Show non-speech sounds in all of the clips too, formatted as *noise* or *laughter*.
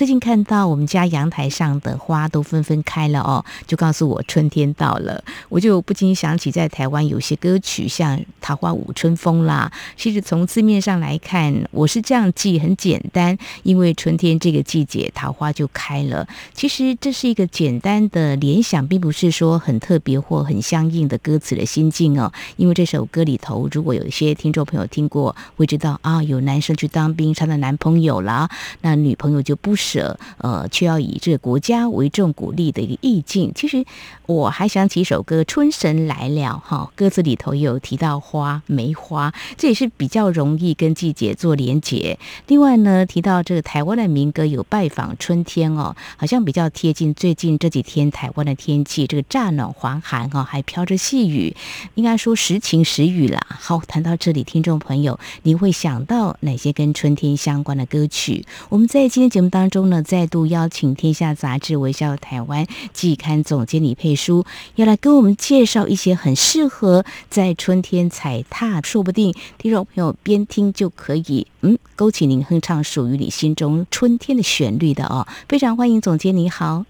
最近看到我们家阳台上的花都纷纷开了哦，就告诉我春天到了。我就不禁想起在台湾有些歌曲，像《桃花舞春风》啦。其实从字面上来看，我是这样记，很简单，因为春天这个季节桃花就开了。其实这是一个简单的联想，并不是说很特别或很相应的歌词的心境哦。因为这首歌里头，如果有一些听众朋友听过，会知道啊，有男生去当兵，他的男朋友啦，那女朋友就不。者呃，却要以这个国家为重鼓励的一个意境。其实我还想起一首歌《春神来了》哈，歌词里头有提到花梅花，这也是比较容易跟季节做连结。另外呢，提到这个台湾的民歌有拜访春天哦，好像比较贴近最近这几天台湾的天气，这个乍暖还寒哈，还飘着细雨，应该说时晴时雨啦。好，谈到这里，听众朋友，你会想到哪些跟春天相关的歌曲？我们在今天节目当中。中呢，再度邀请《天下杂志》微笑台湾季刊总监李佩书，要来跟我们介绍一些很适合在春天踩踏，说不定听众朋友边听就可以，嗯，勾起您哼唱属于你心中春天的旋律的哦。非常欢迎总监，你好。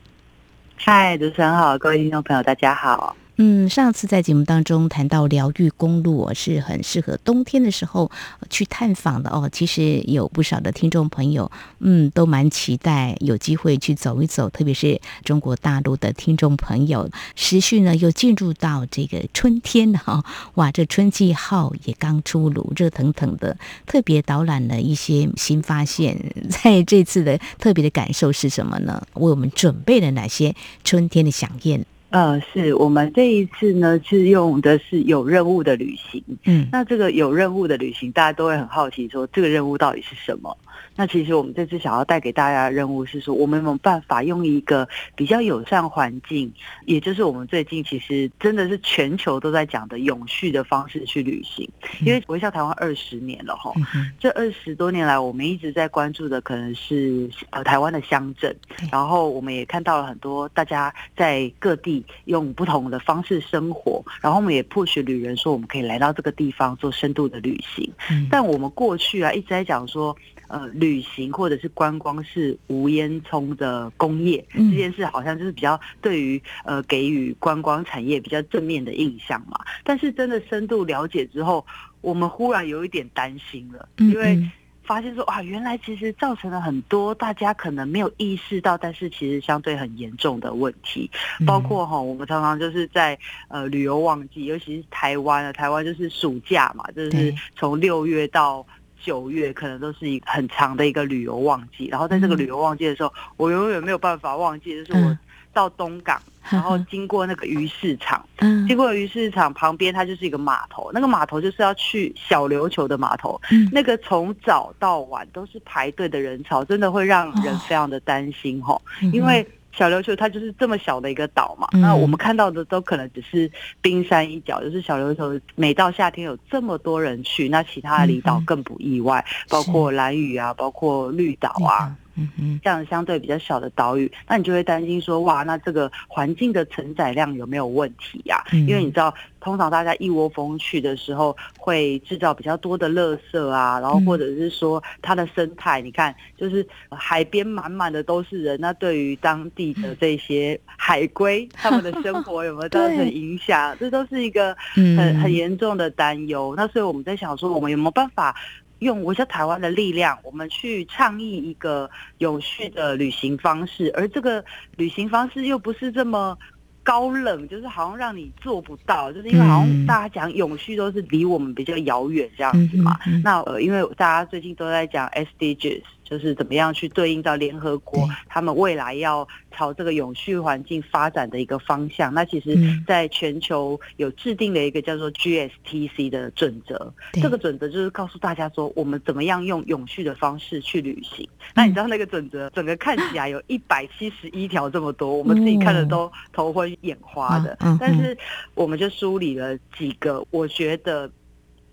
嗨，主持人好，各位听众朋友，大家好。嗯，上次在节目当中谈到疗愈公路，我是很适合冬天的时候去探访的哦。其实有不少的听众朋友，嗯，都蛮期待有机会去走一走，特别是中国大陆的听众朋友。时序呢又进入到这个春天哈，哇，这春季号也刚出炉，热腾腾的，特别导览了一些新发现。在这次的特别的感受是什么呢？为我们准备了哪些春天的饗宴？呃，是我们这一次呢，是用的是有任务的旅行。嗯，那这个有任务的旅行，大家都会很好奇，说这个任务到底是什么？那其实我们这次想要带给大家的任务是说，我们有没有办法用一个比较友善环境，也就是我们最近其实真的是全球都在讲的永续的方式去旅行。因为微笑台湾二十年了哈，这二十多年来，我们一直在关注的可能是呃台湾的乡镇，然后我们也看到了很多大家在各地用不同的方式生活，然后我们也 push 旅人说，我们可以来到这个地方做深度的旅行。但我们过去啊一直在讲说。呃，旅行或者是观光是无烟囱的工业，这件事好像就是比较对于呃给予观光产业比较正面的印象嘛。但是真的深度了解之后，我们忽然有一点担心了，因为发现说啊，原来其实造成了很多大家可能没有意识到，但是其实相对很严重的问题，包括哈，我们常常就是在呃旅游旺季，尤其是台湾啊，台湾就是暑假嘛，就是从六月到。九月可能都是一个很长的一个旅游旺季，然后在这个旅游旺季的时候，嗯、我永远没有办法忘记，就是我到东港，嗯、然后经过那个鱼市场，*laughs* 嗯，经过鱼市场旁边，它就是一个码头，那个码头就是要去小琉球的码头，嗯，那个从早到晚都是排队的人潮，真的会让人非常的担心哈，哦、因为。小琉球它就是这么小的一个岛嘛，那我们看到的都可能只是冰山一角，就是小琉球每到夏天有这么多人去，那其他的离岛更不意外，包括蓝屿啊，包括绿岛啊。嗯嗯，这样相对比较小的岛屿，那你就会担心说，哇，那这个环境的承载量有没有问题呀？因为你知道，通常大家一窝蜂去的时候，会制造比较多的垃圾啊，然后或者是说它的生态，你看，就是海边满满的都是人，那对于当地的这些海龟，*laughs* 他们的生活有没有造成影响？这都是一个很很严重的担忧。那所以我们在想说，我们有没有办法？用我在台湾的力量，我们去倡议一个有序的旅行方式，而这个旅行方式又不是这么高冷，就是好像让你做不到，就是因为好像大家讲永续都是离我们比较遥远这样子嘛。那呃，因为大家最近都在讲 SDGs。就是怎么样去对应到联合国他们未来要朝这个永续环境发展的一个方向。那其实，在全球有制定了一个叫做 GSTC 的准则。这个准则就是告诉大家说，我们怎么样用永续的方式去旅行。那你知道那个准则，整个看起来有一百七十一条这么多，我们自己看的都头昏眼花的。但是，我们就梳理了几个，我觉得。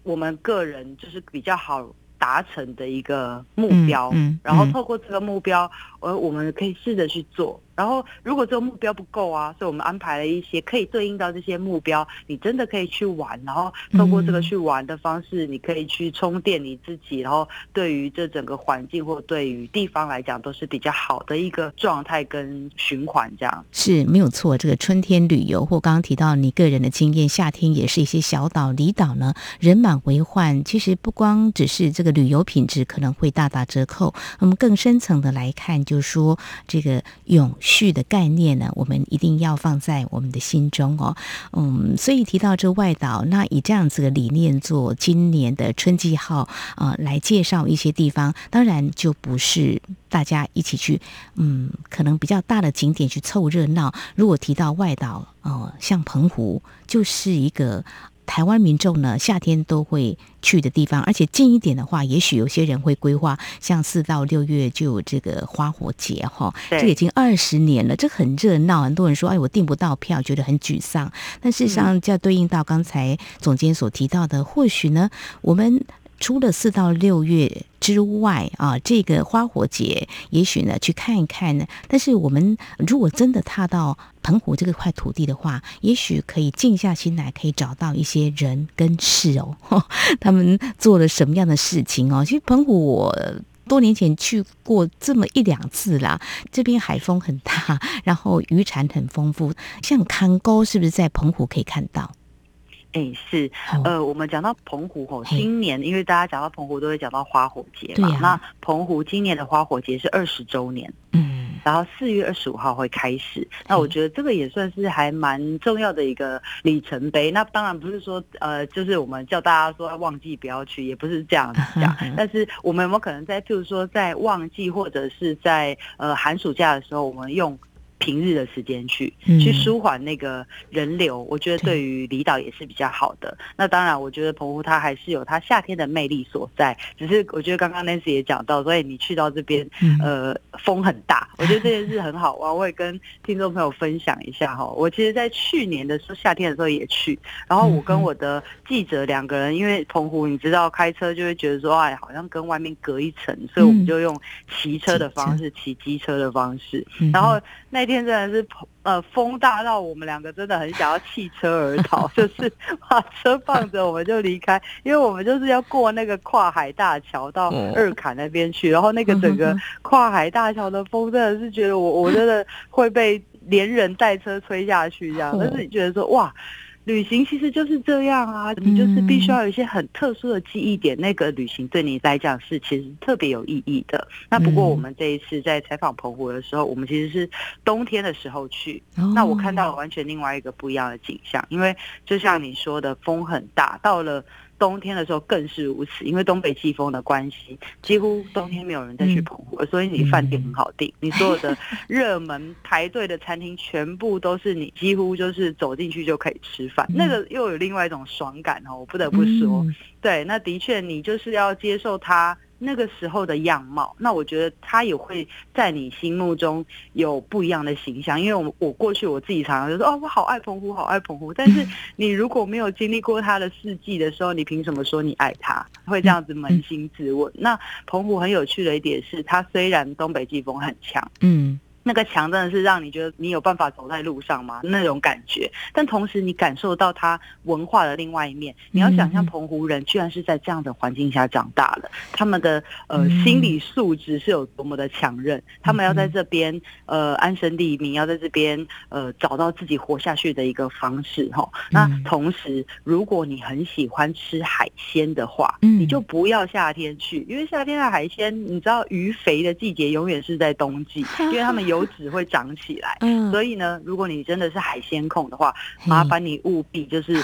我们个人就是比较好达成的一个目标，嗯嗯、然后透过这个目标，呃，我们可以试着去做。然后，如果这个目标不够啊，所以我们安排了一些可以对应到这些目标，你真的可以去玩。然后透过这个去玩的方式，你可以去充电你自己。然后对于这整个环境或对于地方来讲，都是比较好的一个状态跟循环。这样是没有错。这个春天旅游或刚刚提到你个人的经验，夏天也是一些小岛、离岛呢，人满为患。其实不光只是这个旅游品质可能会大打折扣，我们更深层的来看，就是说这个永。序的概念呢，我们一定要放在我们的心中哦。嗯，所以提到这外岛，那以这样子的理念做今年的春季号啊、来介绍一些地方，当然就不是大家一起去，嗯，可能比较大的景点去凑热闹。如果提到外岛，哦、像澎湖就是一个。台湾民众呢，夏天都会去的地方，而且近一点的话，也许有些人会规划，像四到六月就有这个花火节哈，这已经二十年了，这很热闹。很多人说，哎，我订不到票，觉得很沮丧。但事实上，就要对应到刚才总监所提到的，或许呢，我们。除了四到六月之外啊，这个花火节，也许呢去看一看呢。但是我们如果真的踏到澎湖这个块土地的话，也许可以静下心来，可以找到一些人跟事哦，*laughs* 他们做了什么样的事情哦。其实澎湖我多年前去过这么一两次啦，这边海风很大，然后渔产很丰富，像康沟是不是在澎湖可以看到？哎，是，呃，我们讲到澎湖吼，今年因为大家讲到澎湖都会讲到花火节嘛，那澎湖今年的花火节是二十周年，嗯，然后四月二十五号会开始，那我觉得这个也算是还蛮重要的一个里程碑。那当然不是说，呃，就是我们叫大家说要旺季不要去，也不是这样子讲，但是我们有没有可能在譬如说在旺季或者是在呃寒暑假的时候，我们用。平日的时间去去舒缓那个人流，我觉得对于离岛也是比较好的。那当然，我觉得澎湖它还是有它夏天的魅力所在。只是我觉得刚刚 Nancy 也讲到，所以你去到这边，呃，风很大，*laughs* 我觉得这件事很好玩。我也跟听众朋友分享一下哈。我其实，在去年的时候，夏天的时候也去，然后我跟我的记者两个人，因为澎湖你知道开车就会觉得说，哎，好像跟外面隔一层，所以我们就用骑车的方式，骑机车的方式，然后那。那天真的是呃风大到我们两个真的很想要弃车而逃，*laughs* 就是把车放着我们就离开，因为我们就是要过那个跨海大桥到二坎那边去，然后那个整个跨海大桥的风真的是觉得我我真的会被连人带车吹下去这样，但是你觉得说哇。旅行其实就是这样啊，你就是必须要有一些很特殊的记忆点，嗯、那个旅行对你来讲是其实特别有意义的。那不过我们这一次在采访澎湖的时候，我们其实是冬天的时候去，哦、那我看到了完全另外一个不一样的景象，因为就像你说的，风很大，到了。冬天的时候更是如此，因为东北季风的关系，几乎冬天没有人再去澎湖，所以你饭店很好订，你所有的热门排队的餐厅全部都是你几乎就是走进去就可以吃饭，那个又有另外一种爽感哦，我不得不说，对，那的确你就是要接受它。那个时候的样貌，那我觉得他也会在你心目中有不一样的形象。因为我我过去我自己常常就说哦，我好爱澎湖，好爱澎湖。但是 *laughs* 你如果没有经历过他的事迹的时候，你凭什么说你爱他？会这样子扪心自问。那澎湖很有趣的一点是，它虽然东北季风很强，嗯。那个墙真的是让你觉得你有办法走在路上吗？那种感觉，但同时你感受到它文化的另外一面。你要想象澎湖人居然是在这样的环境下长大的，他们的呃心理素质是有多么的强韧，他们要在这边呃安身立命，要在这边呃找到自己活下去的一个方式哈。那同时，如果你很喜欢吃海鲜的话，你就不要夏天去，因为夏天的海鲜，你知道鱼肥的季节永远是在冬季，*laughs* 因为他们有。油脂会长起来，所以呢，如果你真的是海鲜控的话，麻烦你务必就是。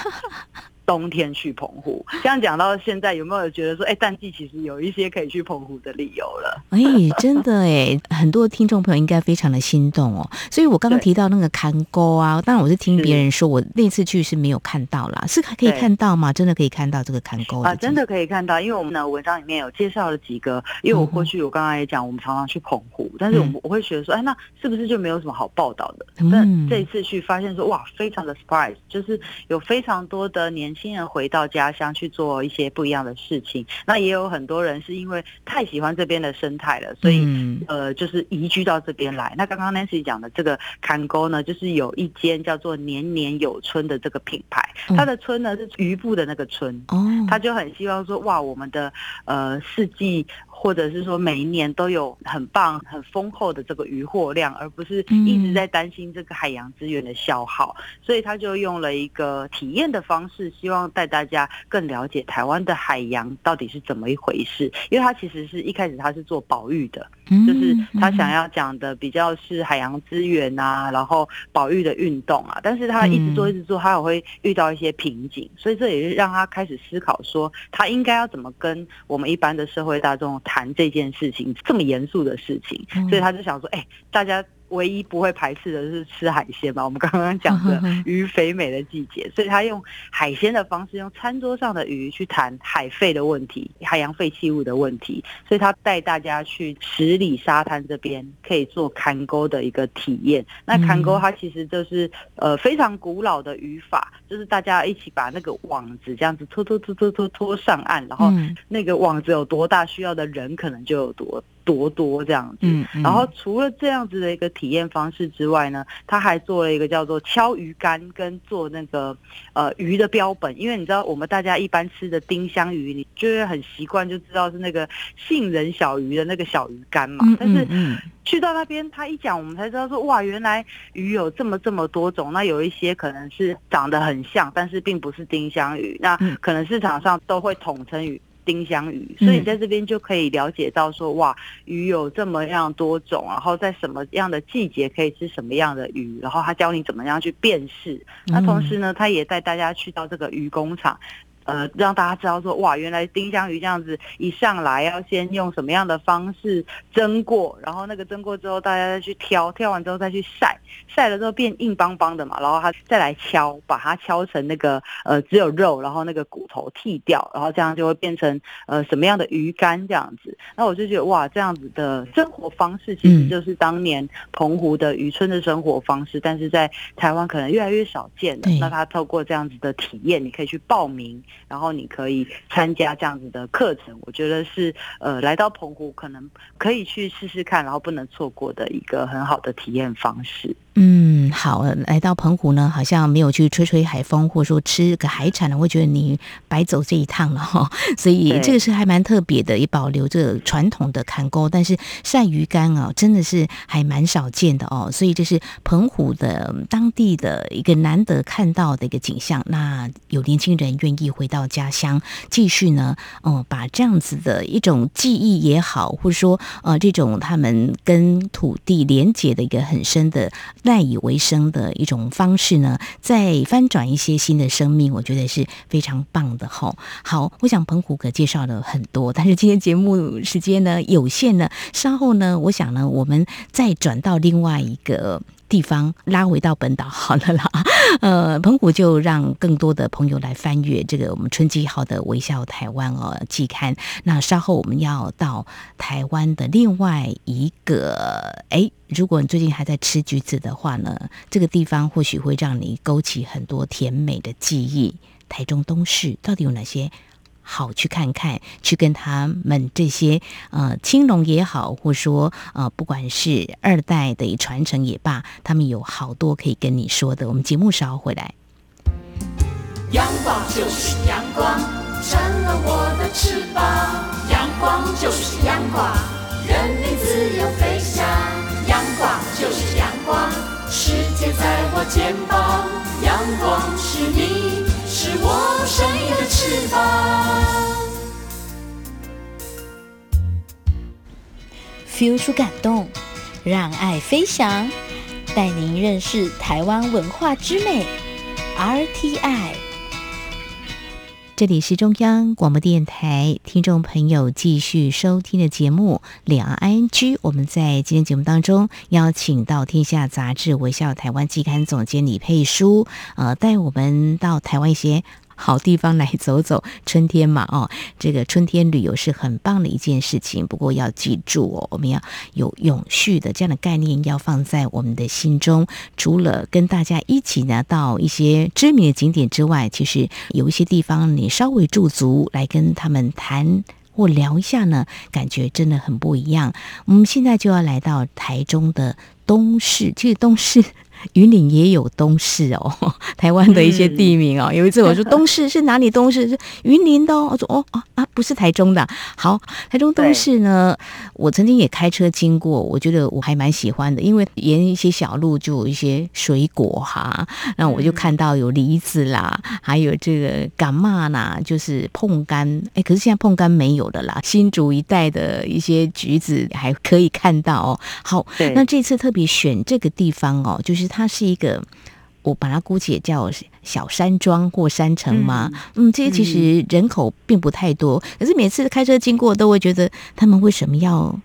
冬天去澎湖，这样讲到现在，有没有觉得说，哎、欸，淡季其实有一些可以去澎湖的理由了？哎，真的哎，*laughs* 很多听众朋友应该非常的心动哦。所以我刚刚提到那个看沟啊，当然我是听别人说，我那次去是没有看到啦，是还可以看到吗？真的可以看到这个看沟啊？真的可以看到，因为我们的文章里面有介绍了几个，因为我过去我刚刚也讲，我们常常去澎湖，但是我我会觉得说，哎，那是不是就没有什么好报道的？但这一次去发现说，哇，非常的 surprise，就是有非常多的年。年轻人回到家乡去做一些不一样的事情。那也有很多人是因为太喜欢这边的生态了，所以、嗯、呃，就是移居到这边来。那刚刚 Nancy 讲的这个坎沟呢，就是有一间叫做年年有春的这个品牌，它的村呢是渔部的那个村，哦，他就很希望说，哇，我们的呃四季。或者是说每一年都有很棒、很丰厚的这个渔获量，而不是一直在担心这个海洋资源的消耗，嗯、所以他就用了一个体验的方式，希望带大家更了解台湾的海洋到底是怎么一回事。因为他其实是一开始他是做保育的，就是他想要讲的比较是海洋资源啊，然后保育的运动啊，但是他一直做一直做，他也会遇到一些瓶颈，所以这也是让他开始思考说，他应该要怎么跟我们一般的社会大众谈这件事情，这么严肃的事情，所以他就想说，哎、欸，大家。唯一不会排斥的是吃海鲜嘛？我们刚刚讲的 *laughs* 鱼肥美的季节，所以他用海鲜的方式，用餐桌上的鱼去谈海废的问题、海洋废弃物的问题。所以他带大家去十里沙滩这边，可以做坎沟的一个体验。那坎沟它其实就是呃非常古老的渔法，就是大家一起把那个网子这样子拖拖拖拖拖拖上岸，然后那个网子有多大，需要的人可能就有多。多多这样子，嗯嗯、然后除了这样子的一个体验方式之外呢，他还做了一个叫做敲鱼竿跟做那个呃鱼的标本，因为你知道我们大家一般吃的丁香鱼，你就会很习惯就知道是那个杏仁小鱼的那个小鱼干嘛。嗯、但是去到那边，他一讲，我们才知道说哇，原来鱼有这么这么多种。那有一些可能是长得很像，但是并不是丁香鱼，那可能市场上都会统称鱼。丁香鱼，所以你在这边就可以了解到说，哇，鱼有这么样多种，然后在什么样的季节可以吃什么样的鱼，然后他教你怎么样去辨识。那同时呢，他也带大家去到这个鱼工厂。呃，让大家知道说，哇，原来丁香鱼这样子一上来要先用什么样的方式蒸过，然后那个蒸过之后，大家再去挑，挑完之后再去晒，晒了之后变硬邦邦的嘛，然后它再来敲，把它敲成那个呃只有肉，然后那个骨头剃掉，然后这样就会变成呃什么样的鱼干这样子。那我就觉得哇，这样子的生活方式其实就是当年澎湖的渔村的生活方式，但是在台湾可能越来越少见了。那他透过这样子的体验，你可以去报名。然后你可以参加这样子的课程，我觉得是呃来到澎湖可能可以去试试看，然后不能错过的一个很好的体验方式。嗯，好，来到澎湖呢，好像没有去吹吹海风，或者说吃个海产呢，我觉得你白走这一趟了哈。*laughs* 所以这个是还蛮特别的，也保留着传统的坎沟，但是晒鱼干啊，真的是还蛮少见的哦。所以这是澎湖的当地的一个难得看到的一个景象。那有年轻人愿意回回到家乡，继续呢，哦、把这样子的一种记忆也好，或者说呃这种他们跟土地连接的一个很深的。赖以为生的一种方式呢，再翻转一些新的生命，我觉得是非常棒的吼。好，我想澎湖可介绍了很多，但是今天节目时间呢有限呢，稍后呢，我想呢，我们再转到另外一个。地方拉回到本岛好了啦，*laughs* 呃，澎湖就让更多的朋友来翻阅这个我们春季号的《微笑台湾》哦季刊。那稍后我们要到台湾的另外一个，哎，如果你最近还在吃橘子的话呢，这个地方或许会让你勾起很多甜美的记忆。台中东市到底有哪些？好，去看看，去跟他们这些呃青龙也好，或说呃不管是二代的传承也罢，他们有好多可以跟你说的。我们节目稍后回来。阳光就是阳光，成了我的翅膀。阳光就是阳光，任你自由飞翔。阳光就是阳光，世界在我肩膀。阳光是你。我生命的翅膀，feel 出感动，让爱飞翔，带您认识台湾文化之美，RTI。这里是中央广播电台听众朋友继续收听的节目《两岸居》。我们在今天节目当中邀请到《天下杂志》微笑台湾期刊总监李佩书，呃，带我们到台湾一些好地方来走走。春天嘛，哦，这个春天旅游是很棒的一件事情。不过要记住哦，我们要有永续的这样的概念，要放在我们的心中。除了跟大家一起呢到一些知名的景点之外，其实有一些地方你稍微驻足来跟他们谈或聊一下呢，感觉真的很不一样。我们现在就要来到台中的东势，其实东势。云林也有东市哦，*laughs* 台湾的一些地名哦。有一次我说东市是哪里？东市是云林的哦。我说哦啊啊，不是台中的。好，台中东市呢，我曾经也开车经过，我觉得我还蛮喜欢的，因为沿一些小路就有一些水果哈，然后我就看到有梨子啦，还有这个干嘛啦，就是碰柑。哎，可是现在碰柑没有了啦，新竹一带的一些橘子还可以看到哦。好，那这次特别选这个地方哦，就是。它是一个，我把它姑且叫小山庄或山城嘛。嗯，嗯，这些其实人口并不太多，可是每次开车经过都会觉得他们为什么要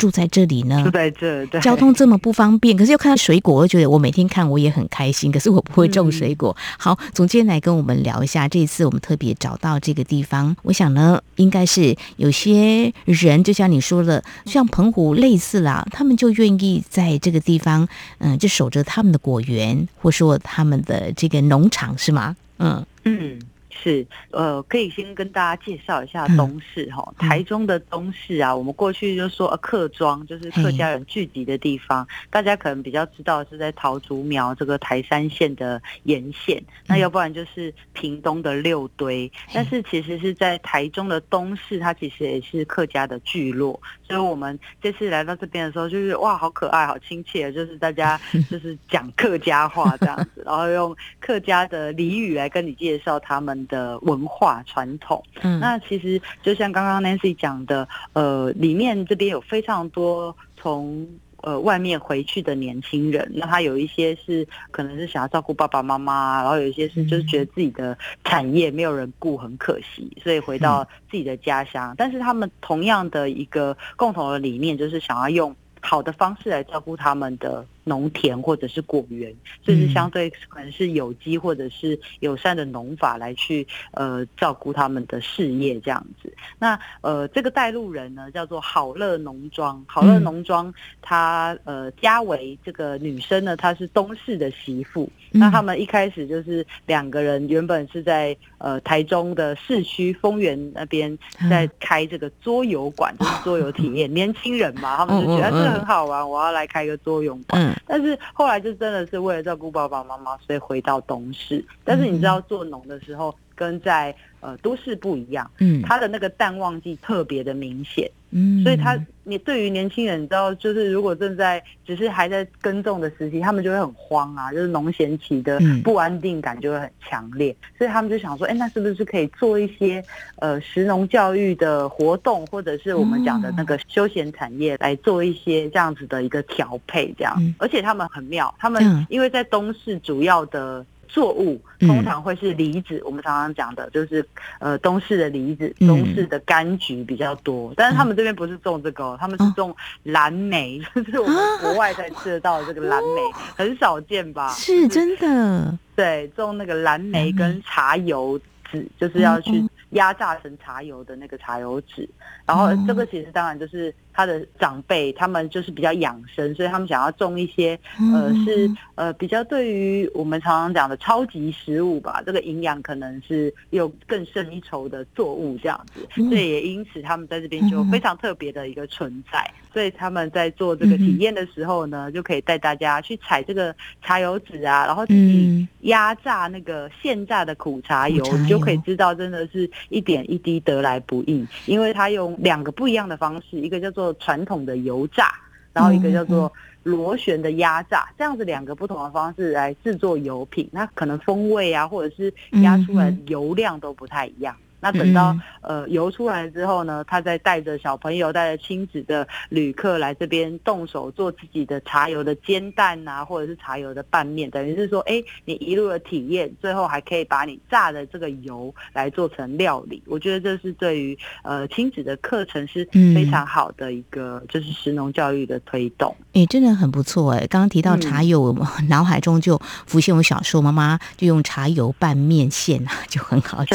住在这里呢？住在这，对，交通这么不方便，可是又看到水果，我觉得我每天看我也很开心。可是我不会种水果。嗯、好，总监来跟我们聊一下，这一次我们特别找到这个地方，我想呢，应该是有些人，就像你说的，像澎湖类似啦，他们就愿意在这个地方，嗯，就守着他们的果园，或说他们的这个农场，是吗？嗯嗯。是，呃，可以先跟大家介绍一下东市哈，嗯、台中的东市啊，我们过去就说呃客庄，就是客家人聚集的地方，大家可能比较知道是在桃竹苗这个台山县的沿线，嗯、那要不然就是屏东的六堆，但是其实是在台中的东市，它其实也是客家的聚落，所以我们这次来到这边的时候，就是哇，好可爱，好亲切，就是大家 *laughs* 就是讲客家话这样子，然后用客家的俚语来跟你介绍他们的文化传统，嗯，那其实就像刚刚 Nancy 讲的，呃，里面这边有非常多从呃外面回去的年轻人，那他有一些是可能是想要照顾爸爸妈妈，然后有一些是就是觉得自己的产业没有人顾，很可惜，所以回到自己的家乡。但是他们同样的一个共同的理念，就是想要用好的方式来照顾他们的。农田或者是果园，就是相对可能是有机或者是友善的农法来去呃照顾他们的事业这样子。那呃这个带路人呢叫做好乐农庄，好乐农庄他呃家维这个女生呢她是东市的媳妇。那他们一开始就是两个人原本是在呃台中的市区丰原那边在开这个桌游馆，就是桌游体验。*laughs* 年轻人嘛，他们就觉得这个很好玩，我要来开个桌游馆。但是后来就真的是为了照顾爸爸妈妈，所以回到东市。但是你知道做农的时候，跟在呃都市不一样，嗯，它的那个淡旺季特别的明显。嗯，所以他，你对于年轻人，你知道，就是如果正在只是还在耕种的时期，他们就会很慌啊，就是农闲期的不安定感就会很强烈，嗯、所以他们就想说，哎，那是不是可以做一些呃食农教育的活动，或者是我们讲的那个休闲产业来做一些这样子的一个调配，这样，嗯、而且他们很妙，他们因为在东市主要的。作物通常会是梨子，嗯、我们常常讲的就是，呃，东势的梨子，东势的柑橘比较多。嗯、但是他们这边不是种这个，他们是种蓝莓，*laughs* 就、啊、是我们国外才吃得到的这个蓝莓，啊、很少见吧？是真的。对，种那个蓝莓跟茶油籽，就是要去压榨成茶油的那个茶油籽。然后这个其实当然就是。他的长辈他们就是比较养生，所以他们想要种一些呃是呃比较对于我们常常讲的超级食物吧，这个营养可能是有更胜一筹的作物这样子，所以也因此他们在这边就非常特别的一个存在。所以他们在做这个体验的时候呢，就可以带大家去采这个茶油籽啊，然后自己压榨那个现榨的苦茶油，你就可以知道真的是一点一滴得来不易，因为他用两个不一样的方式，一个叫做做传统的油炸，然后一个叫做螺旋的压榨，这样子两个不同的方式来制作油品，那可能风味啊，或者是压出来的油量都不太一样。那等到呃油出来之后呢，他再带着小朋友、带着亲子的旅客来这边动手做自己的茶油的煎蛋啊，或者是茶油的拌面，等于是说，哎，你一路的体验，最后还可以把你榨的这个油来做成料理。我觉得这是对于呃亲子的课程是非常好的一个，就是食农教育的推动。哎，真的很不错哎！刚刚提到茶油，嗯、脑海中就浮现我小时候妈妈就用茶油拌面线啊，就很好吃。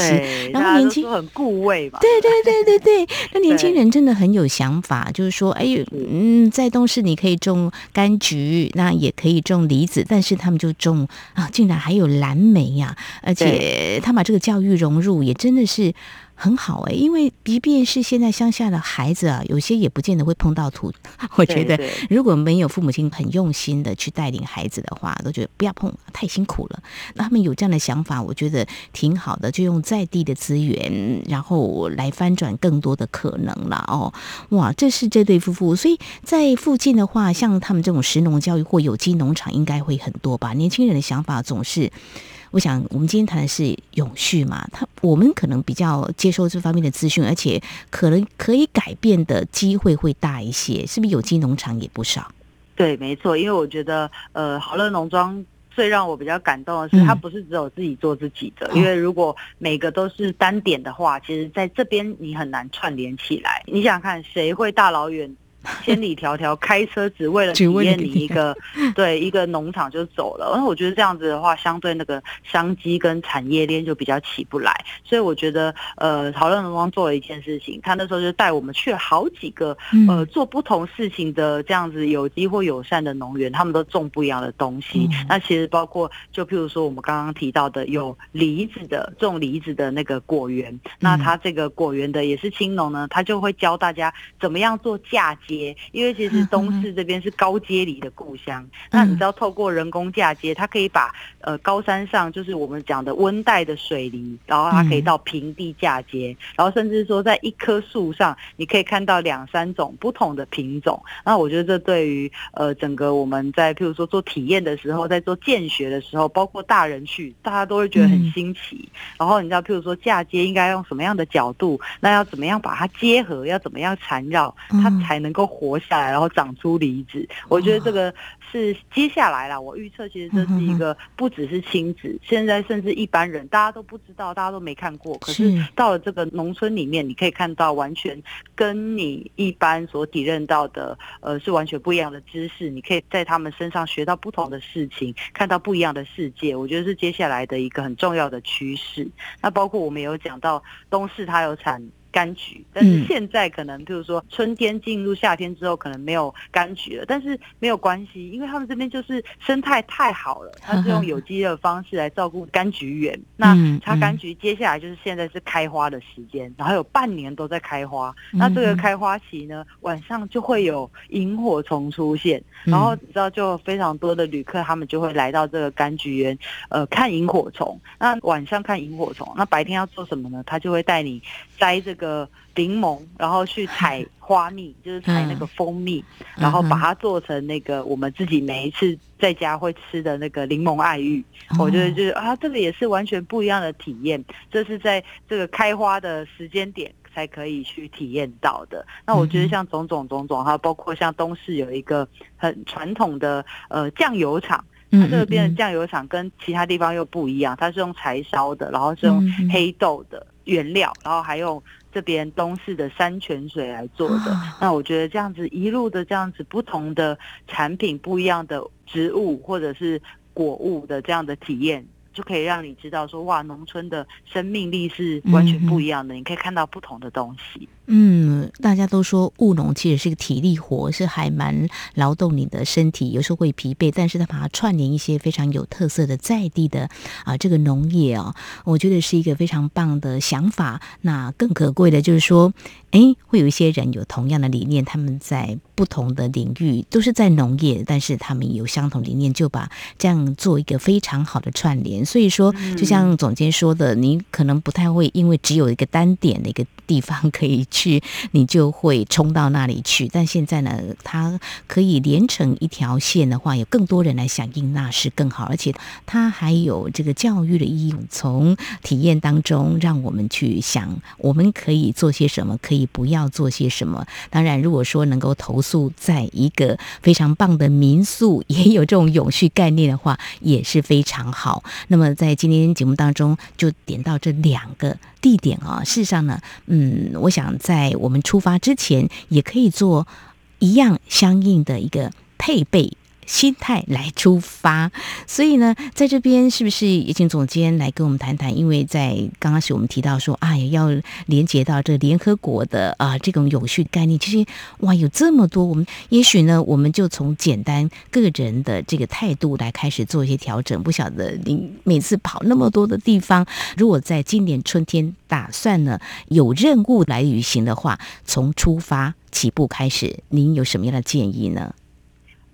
然后年轻很固味吧？对对对对对，*laughs* 那年轻人真的很有想法，就是说，哎，嗯，在东市你可以种柑橘，那也可以种梨子，但是他们就种啊，竟然还有蓝莓呀、啊！而且他把这个教育融入，也真的是。很好哎，因为即便是现在乡下的孩子啊，有些也不见得会碰到土。*laughs* 我觉得如果没有父母亲很用心的去带领孩子的话，都觉得不要碰，太辛苦了。那他们有这样的想法，我觉得挺好的，就用在地的资源，然后来翻转更多的可能了哦。哇，这是这对夫妇，所以在附近的话，像他们这种食农教育或有机农场，应该会很多吧？年轻人的想法总是。我想，我们今天谈的是永续嘛，他我们可能比较接受这方面的资讯，而且可能可以改变的机会会大一些，是不是？有机农场也不少。对，没错，因为我觉得，呃，好乐农庄最让我比较感动的是，它不是只有自己做自己的，嗯、因为如果每个都是单点的话，其实在这边你很难串联起来。你想想看，谁会大老远？*laughs* 千里迢迢开车只为了体验你一个 *laughs* 对一个农场就走了，然后我觉得这样子的话，相对那个商机跟产业链就比较起不来。所以我觉得，呃，好乐农庄做了一件事情，他那时候就带我们去了好几个呃做不同事情的这样子有机或友善的农园，他们都种不一样的东西。那其实包括就譬如说我们刚刚提到的有梨子的种梨子的那个果园，那他这个果园的也是青农呢，他就会教大家怎么样做嫁接。因为其实东市这边是高阶梨的故乡，那你知道透过人工嫁接，它可以把呃高山上就是我们讲的温带的水梨，然后它可以到平地嫁接，然后甚至说在一棵树上，你可以看到两三种不同的品种。那我觉得这对于呃整个我们在譬如说做体验的时候，在做见学的时候，包括大人去，大家都会觉得很新奇。然后你知道譬如说嫁接应该用什么样的角度，那要怎么样把它结合，要怎么样缠绕，它才能够。活下来，然后长出梨子。我觉得这个是接下来啦。我预测，其实这是一个不只是亲子，现在甚至一般人，大家都不知道，大家都没看过。可是到了这个农村里面，你可以看到完全跟你一般所体认到的，呃，是完全不一样的知识。你可以在他们身上学到不同的事情，看到不一样的世界。我觉得是接下来的一个很重要的趋势。那包括我们有讲到东市，它有产。柑橘，但是现在可能，譬如说春天进入夏天之后，可能没有柑橘了。但是没有关系，因为他们这边就是生态太好了，他是用有机的方式来照顾柑橘园。那插柑橘，接下来就是现在是开花的时间，然后有半年都在开花。那这个开花期呢，晚上就会有萤火虫出现，然后你知道，就非常多的旅客他们就会来到这个柑橘园，呃，看萤火虫。那晚上看萤火虫，那白天要做什么呢？他就会带你摘这个。柠檬，然后去采花蜜，就是采那个蜂蜜，然后把它做成那个我们自己每一次在家会吃的那个柠檬爱玉。我觉得就是啊，这个也是完全不一样的体验，这是在这个开花的时间点才可以去体验到的。那我觉得像种种种种，还有包括像东市有一个很传统的呃酱油厂，它这边的酱油厂跟其他地方又不一样，它是用柴烧的，然后是用黑豆的原料，然后还用。这边东市的山泉水来做的，那我觉得这样子一路的这样子不同的产品，不一样的植物或者是果物的这样的体验，就可以让你知道说，哇，农村的生命力是完全不一样的，你可以看到不同的东西。嗯，大家都说务农其实是个体力活，是还蛮劳动你的身体，有时候会疲惫。但是他把它串联一些非常有特色的在地的啊，这个农业哦，我觉得是一个非常棒的想法。那更可贵的就是说，哎，会有一些人有同样的理念，他们在不同的领域都是在农业，但是他们有相同理念，就把这样做一个非常好的串联。所以说，就像总监说的，你可能不太会因为只有一个单点的一个地方可以。去你就会冲到那里去，但现在呢，它可以连成一条线的话，有更多人来响应，那是更好。而且它还有这个教育的意义，从体验当中让我们去想，我们可以做些什么，可以不要做些什么。当然，如果说能够投诉在一个非常棒的民宿，也有这种永续概念的话，也是非常好。那那么在今天节目当中，就点到这两个地点啊。事实上呢，嗯，我想。在我们出发之前，也可以做一样相应的一个。配备。心态来出发，所以呢，在这边是不是也请总监来跟我们谈谈？因为在刚开始我们提到说，哎呀，要连接到这联合国的啊这种永续概念，其实哇，有这么多，我们也许呢，我们就从简单个人的这个态度来开始做一些调整。不晓得您每次跑那么多的地方，如果在今年春天打算呢有任务来旅行的话，从出发起步开始，您有什么样的建议呢？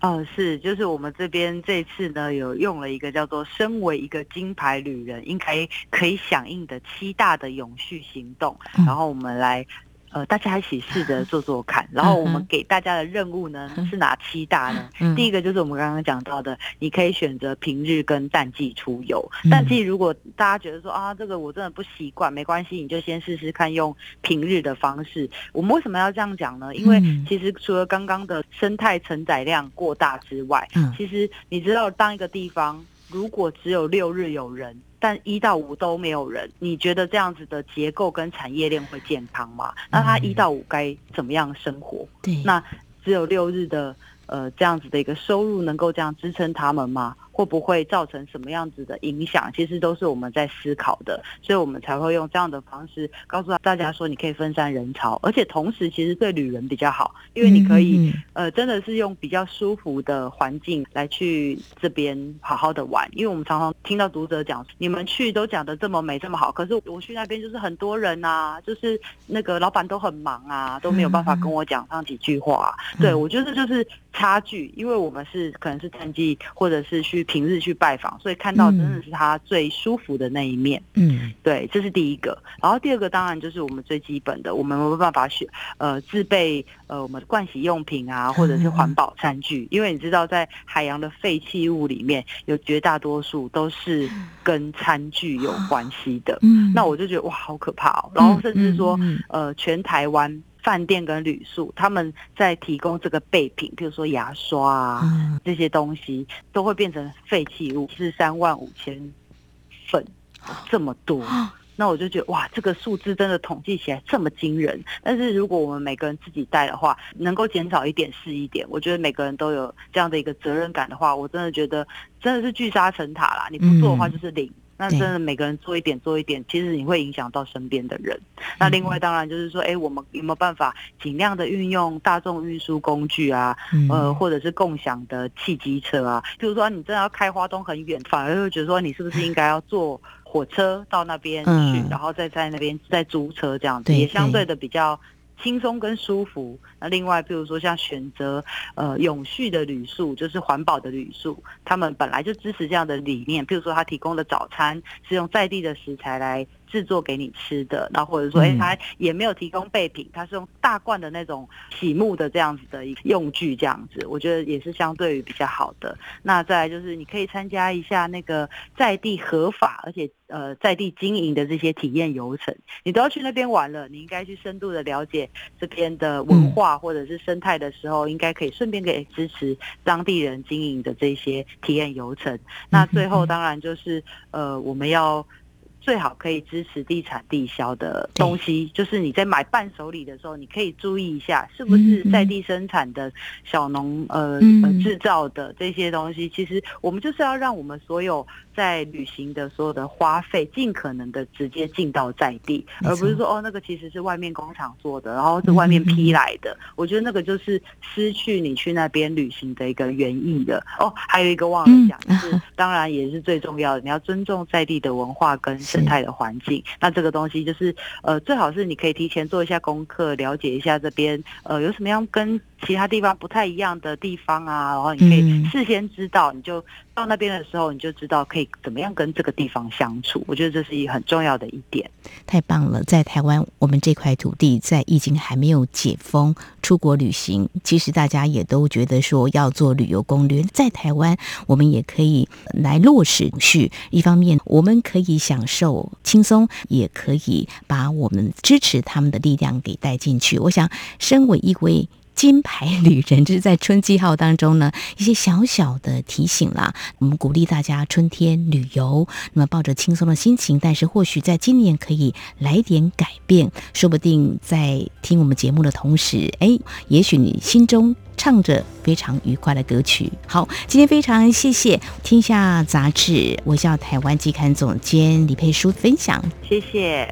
哦，是，就是我们这边这次呢，有用了一个叫做“身为一个金牌旅人应该可以响应的七大的永续行动”，然后我们来。呃，大家一起试着 *laughs* 做做看，然后我们给大家的任务呢是哪七大呢？第一个就是我们刚刚讲到的，你可以选择平日跟淡季出游。淡季如果大家觉得说啊，这个我真的不习惯，没关系，你就先试试看用平日的方式。我们为什么要这样讲呢？因为其实除了刚刚的生态承载量过大之外，其实你知道，当一个地方如果只有六日有人。但一到五都没有人，你觉得这样子的结构跟产业链会健康吗？那他一到五该怎么样生活？对，那只有六日的呃这样子的一个收入能够这样支撑他们吗？会不会造成什么样子的影响？其实都是我们在思考的，所以我们才会用这样的方式告诉大家说，你可以分散人潮，而且同时其实对旅人比较好，因为你可以呃真的是用比较舒服的环境来去这边好好的玩。因为我们常常听到读者讲，你们去都讲的这么美这么好，可是我去那边就是很多人啊，就是那个老板都很忙啊，都没有办法跟我讲上几句话。对，我觉得就是差距，因为我们是可能是淡季或者是去。平日去拜访，所以看到真的是他最舒服的那一面。嗯，对，这是第一个。然后第二个当然就是我们最基本的，我们没有办法选呃自备呃我们的盥洗用品啊，或者是环保餐具，因为你知道在海洋的废弃物里面有绝大多数都是跟餐具有关系的。嗯，那我就觉得哇，好可怕哦。然后甚至说呃全台湾。饭店跟旅宿，他们在提供这个备品，比如说牙刷啊、嗯、这些东西，都会变成废弃物，是三万五千份，这么多。那我就觉得哇，这个数字真的统计起来这么惊人。但是如果我们每个人自己带的话，能够减少一点是一点。我觉得每个人都有这样的一个责任感的话，我真的觉得真的是聚沙成塔啦。你不做的话就是零。嗯那真的每个人做一点做一点，其实你会影响到身边的人。那另外当然就是说，哎，我们有没有办法尽量的运用大众运输工具啊？呃，或者是共享的汽机车啊？比如说你真的要开花东很远，反而会觉得说你是不是应该要坐火车到那边去，然后再在那边再租车这样子，也相对的比较。轻松跟舒服。那另外，比如说像选择呃永续的旅宿，就是环保的旅宿，他们本来就支持这样的理念。比如说，他提供的早餐是用在地的食材来制作给你吃的，然后或者说，哎，他也没有提供备品，他是用大罐的那种洗沐的这样子的一个用具，这样子，我觉得也是相对于比较好的。那再来就是，你可以参加一下那个在地合法而且呃在地经营的这些体验游程，你都要去那边玩了，你应该去深度的了解这边的文化或者是生态的时候，应该可以顺便给支持当地人经营的这些体验游程。那最后当然就是呃我们要。最好可以支持地产地销的东西，就是你在买伴手礼的时候，你可以注意一下是不是在地生产的小农呃呃制造的这些东西。其实我们就是要让我们所有在旅行的所有的花费，尽可能的直接进到在地，而不是说哦那个其实是外面工厂做的，然后是外面批来的。我觉得那个就是失去你去那边旅行的一个原意的。哦，还有一个忘了讲，就是 *laughs* 当然也是最重要的，你要尊重在地的文化跟。生态的环境，那这个东西就是呃，最好是你可以提前做一下功课，了解一下这边呃有什么样跟其他地方不太一样的地方啊，然后你可以事先知道，你就。到那边的时候，你就知道可以怎么样跟这个地方相处。我觉得这是一个很重要的一点。太棒了，在台湾，我们这块土地在疫情还没有解封，出国旅行，其实大家也都觉得说要做旅游攻略。在台湾，我们也可以来落实去。一方面，我们可以享受轻松，也可以把我们支持他们的力量给带进去。我想，身为一位。金牌旅人，就是在春季号当中呢，一些小小的提醒啦。我们鼓励大家春天旅游，那么抱着轻松的心情，但是或许在今年可以来点改变，说不定在听我们节目的同时，哎，也许你心中唱着非常愉快的歌曲。好，今天非常谢谢《天下杂志》微笑台湾季刊总监李佩书分享，谢谢。